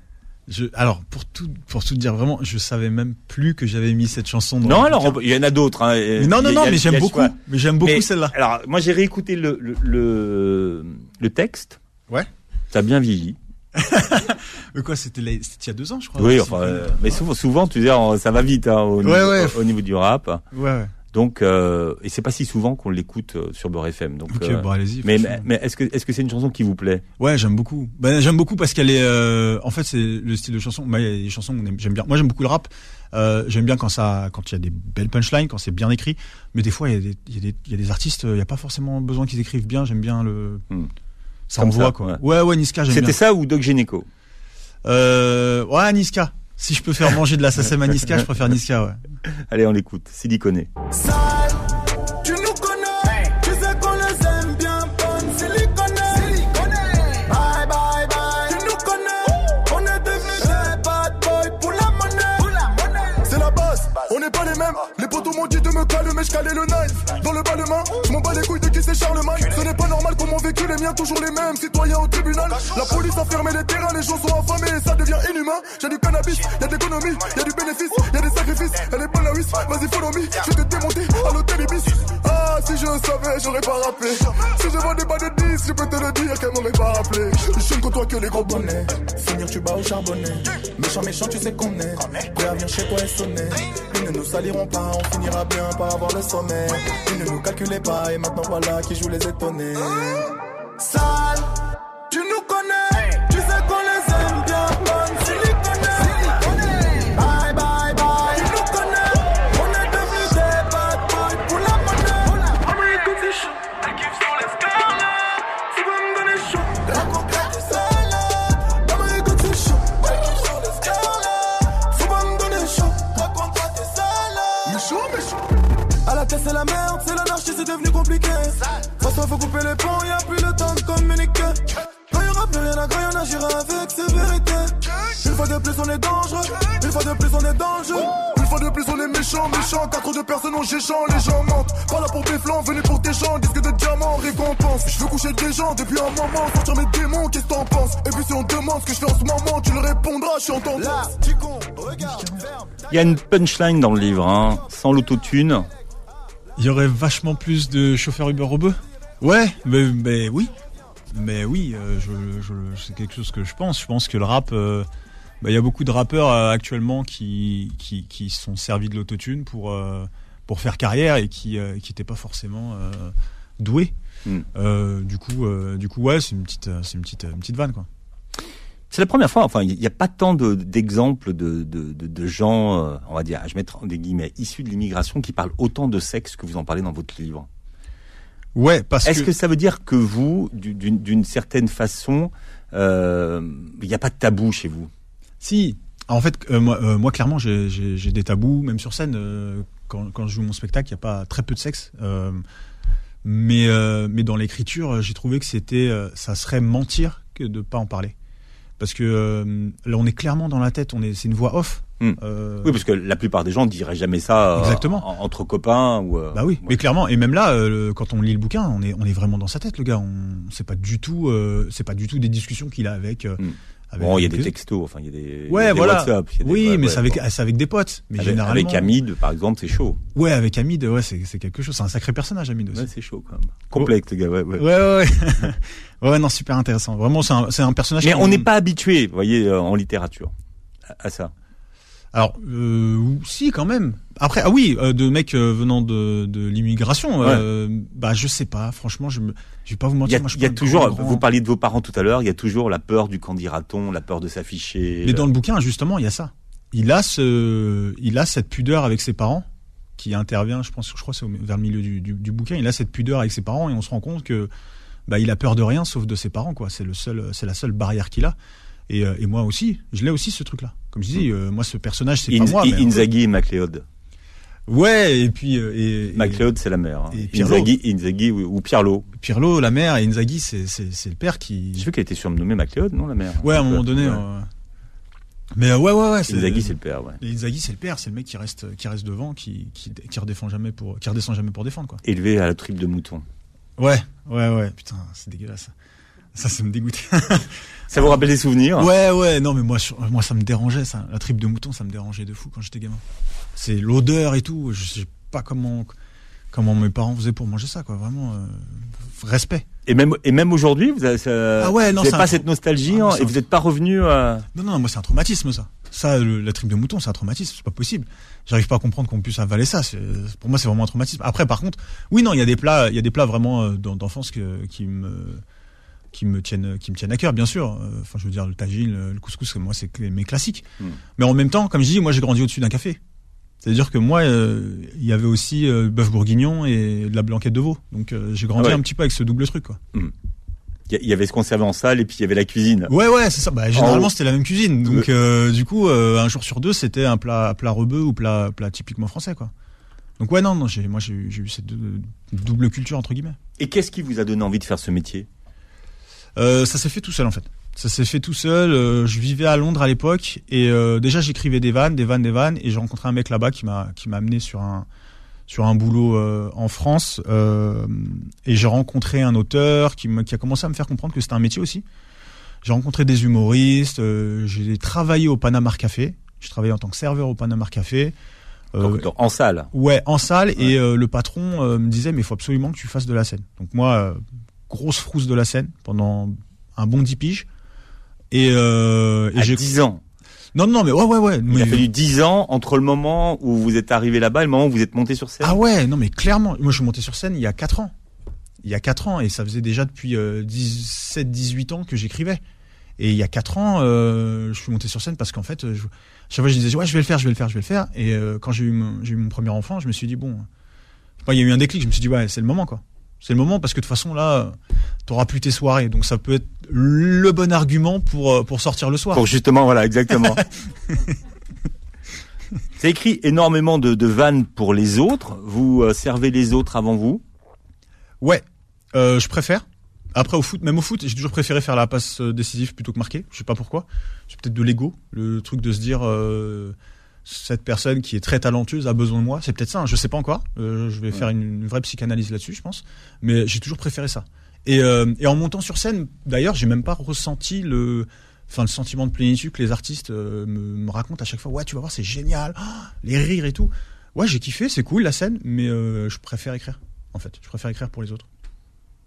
Je, alors pour tout pour tout dire vraiment, je savais même plus que j'avais mis cette chanson. Dans Non, alors il y en a d'autres. Hein, Mais non non non, a- mais j'aime beaucoup, mais j'aime beaucoup celle-là. Alors moi j'ai réécouté le, le, le, le texte. Ouais. A bien vieilli. Mais quoi, c'était il y a deux ans, je crois. oui, enfin, euh, mais souvent, souvent, tu dis, ça va vite hein, au, niveau, ouais. au niveau du rap. Ouais. ouais. Donc, euh, et c'est pas si souvent qu'on l'écoute euh, sur Beurre FM. Donc, Ok, euh, bon allez-y. mais est-ce que est-ce que c'est une chanson qui vous plaît? Ouais, j'aime beaucoup. Ben, j'aime beaucoup parce qu'elle est. euh, en fait, c'est le style de chanson. Moi, a des chansons j'aime bien. Moi, j'aime beaucoup le rap. J'aime bien quand ça, quand il y a des belles punchlines, quand c'est bien écrit. Mais des fois, il y a des, y y a artistes. Il n'y a pas forcément besoin qu'ils écrivent bien. J'aime bien le. Hmm. Ça Comme envoie ça, quoi. ouais. Ouais, ouais, Niska, j'aime C'était bien. ça ou Doc Gynéco Euh, ouais, Niska. Si je peux faire manger de la SACEM à Niska, je préfère Niska, ouais. Allez, on l'écoute. Siliconé. Sale, me caler, mais je calais le knife. Dans le bas les mains, je m'en bats les couilles de qui c'est Charlemagne. Ce n'est pas normal qu'on m'ont vécu les miens, toujours les mêmes. Citoyens au tribunal, la police a fermé les terrains, les gens sont affamés et ça devient inhumain. J'ai du cannabis, y'a de l'économie, y'a du bénéfice, y'a des sacrifices. Elle est bonne la vas-y follow me, je vais te démonter à l'hôtel Ibis. Ah, si je savais, j'aurais pas rappelé. Si je vendais pas de 10, je peux te le dire qu'elle m'aurait pas rappelé. Je ne côtoie que les gros bonnets. Finir tu bats au charbonnet. Méchant, méchant, tu sais qu'on est. Prêt à venir chez toi et sonner. Ils ne nous saliront pas, on finira bien par avoir le sommet. Ils ne nous calculaient pas et maintenant voilà qui joue les étonnés. Sale, François faut couper les ponts, y a plus le temps de communiquer. Quand y aura plus rien à quand on agira avec sévérité. Une fois de plus, on est dangereux. Une fois de plus, on est dangereux. Une fois de plus, on est méchant, méchant. Quatre de personnes ont géchant, les gens mentent. Pas là pour tes flancs, venez pour tes gens. Disque de diamant, récompense. Je veux coucher des gens depuis un moment. Sortir mes démons, qu'est-ce que t'en penses? Et puis si on demande ce que je fais en ce moment, tu le répondras, je suis en Là, tendance. tu con, regarde, ferme. Il y a une punchline dans le livre, hein, sans l'autotune. Il y aurait vachement plus de chauffeurs Uber robeux. Ouais, mais, mais oui. Mais oui, euh, je, je, c'est quelque chose que je pense. Je pense que le rap, euh, bah, il y a beaucoup de rappeurs euh, actuellement qui, qui, qui sont servis de l'autotune pour, pour faire carrière et qui qui n'étaient pas forcément doués. Mm. Euh, du coup, du coup, ouais, c'est une petite, c'est une petite, une petite vanne quoi. C'est la première fois, enfin, il n'y a pas tant de- d'exemples de, de, de, de gens, on va dire, je vais mettre des guillemets, issus de l'immigration qui parlent autant de sexe que vous en parlez dans votre livre. Ouais, parce Est-ce que... ça veut dire que vous, du- d'une certaine façon, euh, il n'y a pas de tabou chez vous? Si, en fait, euh, moi, euh, moi, clairement, j'ai- des tabous, même sur scène. quand, quand je joue mon spectacle, il y a pas très peu de sexe. mais, mais dans l'écriture, j'ai trouvé que c'était, ça serait mentir que de pas en parler, parce que là, on est clairement dans la tête. On est, c'est une voix off. Hmm. Euh, Oui, parce que la plupart des gens diraient jamais ça euh, Exactement. en- entre copains ou. euh, Bah oui, ouais. mais clairement, et même là, euh, quand on lit le bouquin, on est, on est vraiment dans sa tête, le gars. On, c'est pas du tout, euh, c'est pas du tout des discussions qu'il a avec. euh, Hmm. avec- Bon, il y a des textos, enfin, il y a des, il y a Ouais, des voilà. WhatsApp. il y a des- Oui, ouais, mais ouais, c'est avec, bon. c'est avec des potes. Mais Avec, généralement. avec Hamid, par exemple, c'est chaud. Ouais, avec Hamid, ouais, c'est, quelque chose. C'est un sacré personnage, Hamid aussi. Ouais, c'est chaud quand même. Complexe, les gars. Ouais, ouais. Ouais, ouais, ouais. ouais, non, super intéressant. Vraiment, c'est un, un personnage. Mais on n'est pas habitué, vous voyez, euh, en littérature, à ça. Alors, euh, si, quand même. Après, ah oui, euh, de mecs euh, venant de, de l'immigration, euh, bah, je sais pas. Franchement, je me, je vais pas vous Il y mentir. a, moi, il y a toujours, grand, vous parliez de vos parents tout à l'heure, il y a toujours la peur du qu'en dira-t-on, la peur de s'afficher. Mais dans le bouquin, justement, il y a ça. Il a ce, il a cette pudeur avec ses parents qui intervient. Je pense, je crois, c'est vers le milieu du, du, du bouquin. Il a cette pudeur avec ses parents et on se rend compte que, bah, il a peur de rien sauf de ses parents, quoi. C'est le seul, c'est la seule barrière qu'il a. Et, euh, et moi aussi, je l'ai aussi ce truc-là. Comme je dis, euh, moi, ce personnage, c'est pas Inz- moi. mais- Inzaghi et MacLeod. Ouais, et puis euh, et, MacLeod, c'est la mère. hein. et. Inzaghi, Inzaghi ou, ou Pirlo. Pirlo, la mère, et Inzaghi, c'est c'est c'est le père J'ai qui. vu qu'elle était surnommée MacLeod, non, la mère? Ouais, à un moment donné. Ouais. euh, Mais ouais, ouais, ouais. Inzaghi, c'est le père, ouais. Inzaghi, c'est le père, c'est le mec qui reste qui reste devant, qui qui qui redéfend jamais pour qui redescend jamais pour défendre quoi. Élevé à la tripe de mouton. Ouais, ouais, ouais. Putain, c'est dégueulasse. Ça, ça me dégoûte. Ça vous rappelle des souvenirs? Ouais, ouais. Non, mais moi, je- moi, ça me dérangeait ça. La tripe de mouton, ça me dérangeait de fou quand j'étais gamin. C'est l'odeur et tout. Je sais pas comment comment mes parents faisaient pour manger ça quoi. Vraiment euh, respect. Et même, et même aujourd'hui, vous avez, ça- Ah ouais, pas cette nostalgie Ah, hein, et vous n'êtes pas revenu à... Non, non, moi c'est un traumatisme ça. Ça, le- la tripe de mouton, c'est un traumatisme, c'est pas possible. J'arrive pas à comprendre qu'on puisse avaler ça. Pour moi, c'est vraiment un traumatisme. Après, par contre, oui, non, il y a des plats, il y a des plats vraiment euh, d'en- d'enfance qui me qui me tiennent qui me tiennent à cœur, bien sûr. Euh, Enfin, je veux dire, le tagine, le, couscous, moi, c'est mes classiques. Hmm. Mais en même temps, comme je dis, moi, j'ai grandi au-dessus d'un café. C'est-à-dire que moi, euh, il y avait aussi euh, bœuf bourguignon et de la blanquette de veau. Donc, euh, j'ai grandi Ah ouais. un petit peu avec ce double truc, quoi. Il il y avait ce qu'on servait en salle et puis il y avait la cuisine. Ouais, ouais, c'est ça. Bah, En généralement, c'était la même cuisine. Donc, du coup, un jour sur deux, c'était un plat, plat rebeu ou plat, plat typiquement français, quoi. Donc, ouais, non, non, j'ai, moi, j'ai, eu- cette dou- double culture, entre guillemets. Et qu'est-ce qui vous a donné envie de faire ce métier? Euh, ça s'est fait tout seul, en fait. Ça s'est fait tout seul. euh, je vivais à Londres à l'époque et euh, déjà, j'écrivais des vannes, des vannes, des vannes et j'ai rencontré un mec là-bas qui m'a, qui m'a amené sur un, sur un boulot en France et j'ai rencontré un auteur qui, me- qui a commencé à me faire comprendre que c'était un métier aussi. J'ai rencontré des humoristes, j'ai travaillé au Panama Café, j'ai travaillé en tant que serveur au Panama Café. Euh, dans- En salle Ouais, en salle et euh, le patron euh, me disait mais il faut absolument que tu fasses de la scène. Donc moi grosse frousse de la scène pendant un bon 10 piges et, euh, et à j'ai 10 ans. Non non mais ouais ouais ouais. Il mais- a fallu 10 ans entre le moment où vous êtes arrivé là-bas et le moment où vous êtes monté sur scène. Ah ouais, non mais clairement, moi je suis monté sur scène il y a 4 ans. Il y a 4 ans et ça faisait déjà depuis 17 18 ans que j'écrivais. Et il y a 4 ans, euh, je suis monté sur scène parce qu'en fait, je, chaque fois je disais ouais, je vais le faire, je vais le faire, je vais le faire et euh, quand j'ai eu mon, eu mon premier enfant, je me suis dit bon, il y a eu un déclic, je me suis dit ouais, c'est le moment quoi. C'est le moment parce que de toute façon là, t'auras plus tes soirées, donc ça peut être le bon argument pour euh, pour sortir le soir. Pour justement, voilà, exactement. C'est écrit énormément de, de vannes pour les autres. Vous euh, servez les autres avant vous? Ouais, euh, je préfère. Après au foot, même au foot, j'ai toujours préféré faire la passe décisive plutôt que marquer. Je sais pas pourquoi. C'est peut-être de l'ego, le truc de se dire euh, cette personne qui est très talentueuse a besoin de moi. C'est peut-être ça. hein, je sais pas encore. Euh, je vais faire une, une vraie psychanalyse là-dessus, je pense. Mais j'ai toujours préféré ça. Et, euh, et en montant sur scène, d'ailleurs, j'ai même pas ressenti le, enfin le sentiment de plénitude que les artistes euh, me, me racontent à chaque fois. Ouais, tu vas voir, c'est génial, Ah, les rires et tout. Ouais, j'ai kiffé, c'est cool la scène, mais je préfère écrire. En fait, je préfère écrire pour les autres.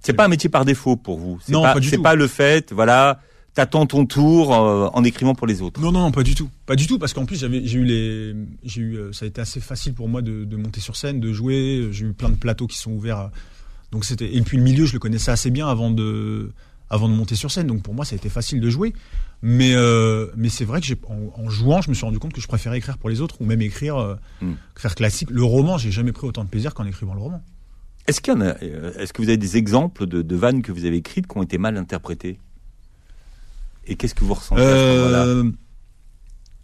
C'est pas un métier par défaut pour vous. C'est Non, pas, pas du C'est tout. pas le fait, voilà, t'attends ton tour euh, en écrivant pour les autres. Non, non, pas du tout. Pas du tout, parce qu'en plus, j'avais, j'ai eu les, j'ai eu, euh, ça a été assez facile pour moi de, de monter sur scène, de jouer. J'ai eu plein de plateaux qui sont ouverts. Donc c'était, et puis le milieu, je le connaissais assez bien avant de, avant de monter sur scène. Donc pour moi, ça a été facile de jouer. Mais, euh, mais c'est vrai que j'ai, en, en jouant, je me suis rendu compte que je préférais écrire pour les autres ou même écrire, euh, Mm. faire classique. Le roman, j'ai jamais pris autant de plaisir qu'en écrivant le roman. Est-ce qu'il y en a, est-ce que vous avez des exemples de, de vannes que vous avez écrites qui ont été mal interprétées? Et qu'est-ce que vous ressentez à ce moment-là Euh,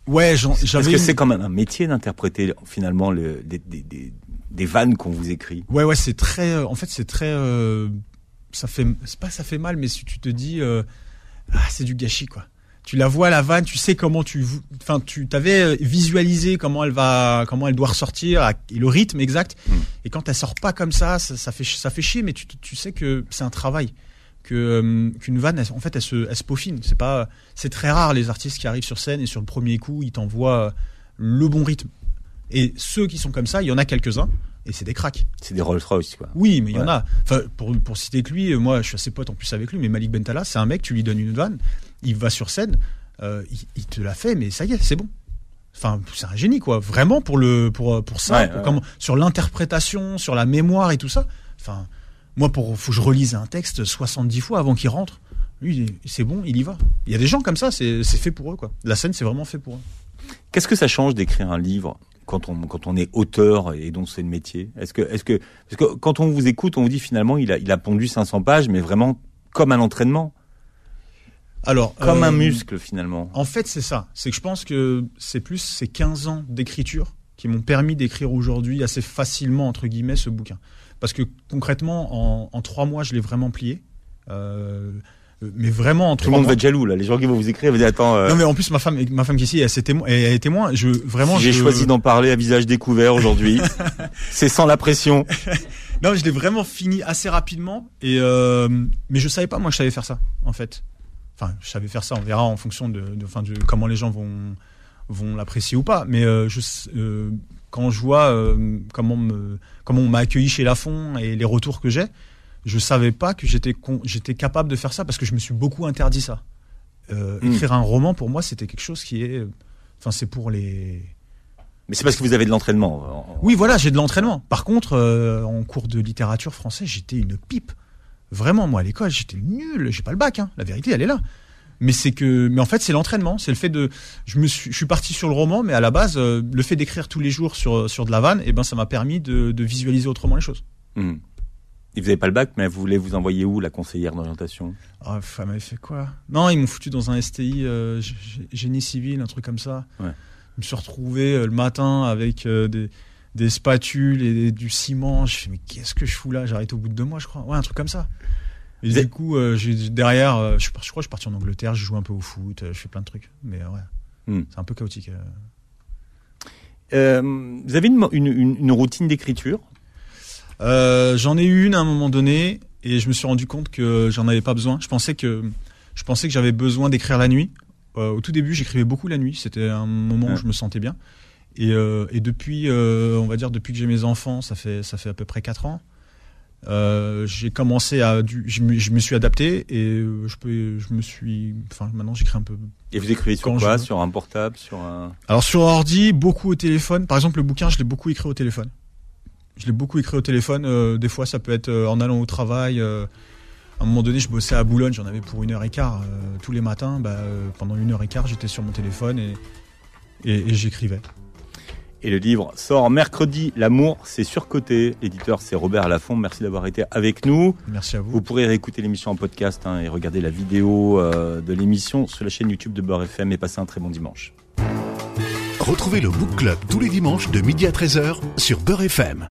ouais, j'avais. que une- c'est quand même un métier d'interpréter finalement le, des, des, des, des vannes qu'on vous écrit. Ouais, ouais, c'est très. euh, En fait, c'est très. euh, ça fait. C'est pas ça fait mal, mais si tu te dis, euh, ah, c'est du gâchis, quoi. Tu la vois la vanne, tu sais comment tu. Enfin, tu t'avais visualisé comment elle va, comment elle doit ressortir et le rythme exact. Mm. Et quand elle sort pas comme ça, ça, ça fait, ça fait chier, mais tu, tu sais que c'est un travail. Que euh, qu'une vanne, elle- en fait, elle se, elle se peaufine. C'est pas, c'est très rare les artistes qui arrivent sur scène et sur le premier coup, ils t'envoient euh, le bon rythme. Et ceux qui sont comme ça, il y en a quelques-uns, et c'est des cracks. C'est des Rolls Royce, quoi. Oui, mais il y en a. Enfin, pour, pour citer que lui, euh, moi, je suis assez pote en plus avec lui, mais Malik Bentala, c'est un mec, tu lui donnes une vanne, il va sur scène, euh, il, il te la fait, mais ça y est, c'est bon. Enfin, c'est un génie, quoi. Vraiment pour le, pour, pour ça, Ouais, pour ouais. comment- sur l'interprétation, sur la mémoire et tout ça. Enfin, moi, pour, faut que je relise un texte 70 fois avant qu'il rentre. Lui, c'est bon, il y va. Il y a des gens comme ça, c'est c'est fait pour eux, quoi. La scène, c'est vraiment fait pour eux. Qu'est-ce que ça change d'écrire un livre quand on quand on est auteur et donc c'est le métier? Est-ce que est-ce que parce que quand on vous écoute, on vous dit finalement il a il a pondu 500 pages, mais vraiment comme un entraînement, Alors, comme euh, un muscle finalement. En fait, c'est ça. C'est que je pense que c'est plus ces 15 ans d'écriture qui m'ont permis d'écrire aujourd'hui assez facilement, entre guillemets, ce bouquin. Parce que concrètement, en, en trois mois, je l'ai vraiment plié. Euh, mais vraiment en Tout le monde mois. va être jaloux là. Les gens qui vont vous écrire, vous dire attends. euh, Non, mais en plus, ma femme, ma femme qui est ici, elle, s'est témo- elle, est témoin. Je, vraiment, J'ai je- choisi d'en parler à visage découvert aujourd'hui. c'est sans la pression. Non, je l'ai vraiment fini assez rapidement. Et euh, mais je savais pas moi que je savais faire ça, en fait. Enfin, je savais faire ça. On verra en fonction de, de, enfin, de comment les gens vont vont l'apprécier ou pas. Mais euh, je, quand je vois euh, comment me, comment on m'a accueilli chez Lafont et les retours que j'ai, je savais pas que j'étais capable de faire ça parce que je me suis beaucoup interdit ça. Euh, Mm. Écrire un roman pour moi, c'était quelque chose qui est, enfin, c'est pour les Mais c'est parce que vous avez de l'entraînement. oui, voilà, j'ai de l'entraînement. Par contre, euh, en cours de littérature française, j'étais une pipe. Vraiment, moi, à l'école, j'étais nul. J'ai pas le bac. Hein. La vérité, elle est là. Mais c'est que, mais en fait, c'est l'entraînement. C'est le fait de, je me suis, je suis parti sur le roman, mais à la base, euh, le fait d'écrire tous les jours sur sur de la vanne, et ben, ça m'a permis de, de visualiser autrement les choses. Hmm. Et vous n'avez pas le bac, mais vous voulez vous envoyer où la conseillère d'orientation? Ah, pff, elle m'avait fait quoi? Non, ils m'ont foutu dans un STI, euh, génie civil, un truc comme ça. Ouais. Je me suis retrouvé euh, le matin avec euh, des, des spatules et des- du ciment. Je fais mais qu'est-ce que je fous là? J'ai arrêté au bout de deux mois, je crois. Ouais, un truc comme ça. Et du coup, euh, derrière, euh, je, crois que je suis parti en Angleterre, je joue un peu au foot, euh, je fais plein de trucs. Mais ouais, Hmm. c'est un peu chaotique. euh. Euh, Vous avez une, une, une- une routine d'écriture? Euh, j'en ai eu une à un moment donné et je me suis rendu compte que j'en avais pas besoin. Je pensais que je pensais que j'avais besoin d'écrire la nuit. Euh, au tout début, j'écrivais beaucoup la nuit. C'était un moment Ouais. où je me sentais bien. Et, euh, et depuis, euh, on va dire depuis que j'ai mes enfants, ça fait ça fait à peu près quatre ans. Euh, j'ai commencé à, du, je, me, je me suis adapté et euh, je peux, je me suis, enfin maintenant j'écris un peu. Et vous écrivez sur quoi je- Sur un portable Sur un. Alors sur ordi, beaucoup au téléphone. Par exemple, le bouquin, je l'ai beaucoup écrit au téléphone. Je l'ai beaucoup écrit au téléphone. euh, des fois, ça peut être en allant au travail. euh, à un moment donné, je bossais à Boulogne, j'en avais pour une heure et quart. tous les matins, bah, pendant une heure et quart, j'étais sur mon téléphone et, et, et j'écrivais. Et le livre sort mercredi. L'amour, c'est surcoté. L'éditeur, c'est Robert Laffont. Merci d'avoir été avec nous. Merci à vous. Vous pourrez réécouter l'émission en podcast hein, et regarder la vidéo euh, de l'émission sur la chaîne YouTube de Beurre FM et passer un très bon dimanche. Retrouvez le Book Club tous les dimanches de midi à 13h sur Beurre FM.